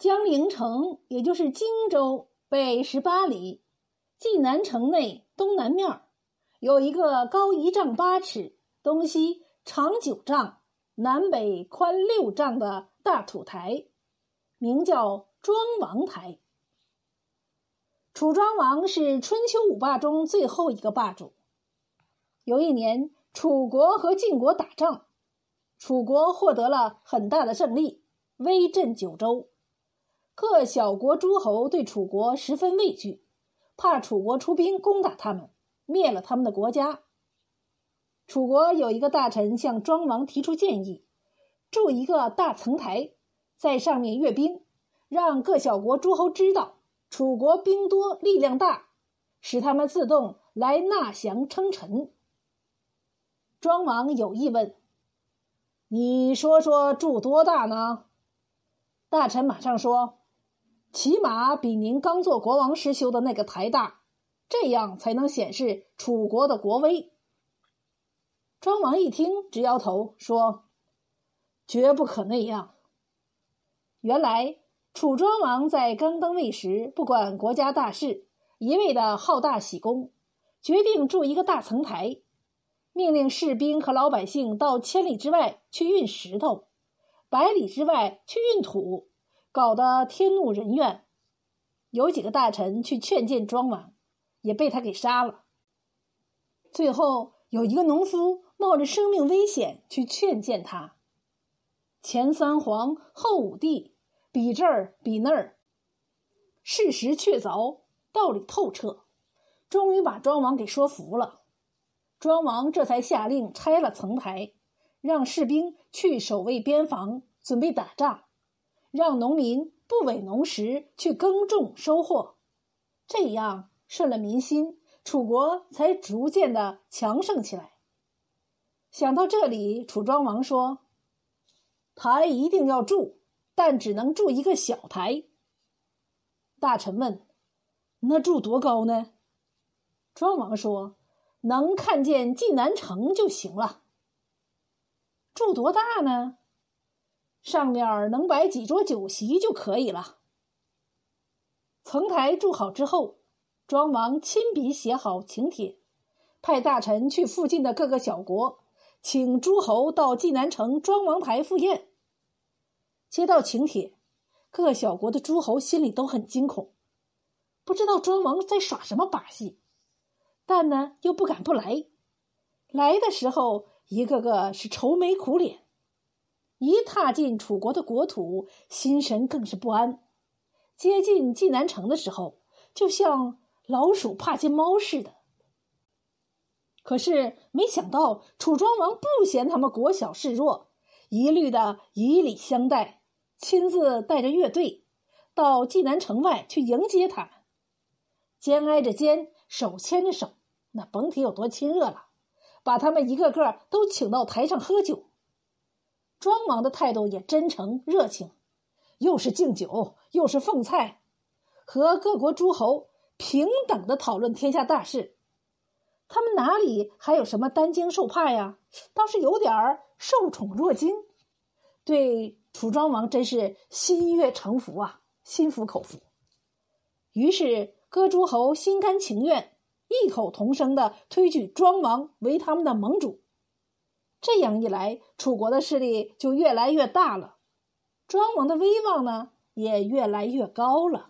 江陵城，也就是荆州北十八里，济南城内东南面有一个高一丈八尺、东西长九丈、南北宽六丈的大土台，名叫庄王台。楚庄王是春秋五霸中最后一个霸主。有一年，楚国和晋国打仗，楚国获得了很大的胜利，威震九州。各小国诸侯对楚国十分畏惧，怕楚国出兵攻打他们，灭了他们的国家。楚国有一个大臣向庄王提出建议，筑一个大层台，在上面阅兵，让各小国诸侯知道。楚国兵多力量大，使他们自动来纳降称臣。庄王有意问：“你说说住多大呢？”大臣马上说：“起码比您刚做国王时修的那个台大，这样才能显示楚国的国威。”庄王一听，直摇头说：“绝不可那样。”原来。楚庄王在刚登位时，不管国家大事，一味的好大喜功，决定筑一个大层台，命令士兵和老百姓到千里之外去运石头，百里之外去运土，搞得天怒人怨。有几个大臣去劝谏庄王，也被他给杀了。最后有一个农夫冒着生命危险去劝谏他，前三皇后五帝。比这儿比那儿，事实确凿，道理透彻，终于把庄王给说服了。庄王这才下令拆了层台，让士兵去守卫边防，准备打仗；让农民不委农时去耕种收获，这样顺了民心，楚国才逐渐的强盛起来。想到这里，楚庄王说：“台一定要筑。”但只能筑一个小台。大臣问：“那筑多高呢？”庄王说：“能看见济南城就行了。”筑多大呢？上面能摆几桌酒席就可以了。层台筑好之后，庄王亲笔写好请帖，派大臣去附近的各个小国，请诸侯到济南城庄王台赴宴。接到请帖，各小国的诸侯心里都很惊恐，不知道庄王在耍什么把戏，但呢又不敢不来。来的时候，一个个是愁眉苦脸，一踏进楚国的国土，心神更是不安。接近济南城的时候，就像老鼠怕见猫似的。可是没想到，楚庄王不嫌他们国小势弱，一律的以礼相待。亲自带着乐队到济南城外去迎接他们，肩挨着肩，手牵着手，那甭提有多亲热了。把他们一个个都请到台上喝酒。庄王的态度也真诚热情，又是敬酒，又是奉菜，和各国诸侯平等的讨论天下大事。他们哪里还有什么担惊受怕呀？倒是有点儿受宠若惊，对。楚庄王真是心悦诚服啊，心服口服。于是各诸侯心甘情愿、异口同声的推举庄王为他们的盟主。这样一来，楚国的势力就越来越大了，庄王的威望呢也越来越高了。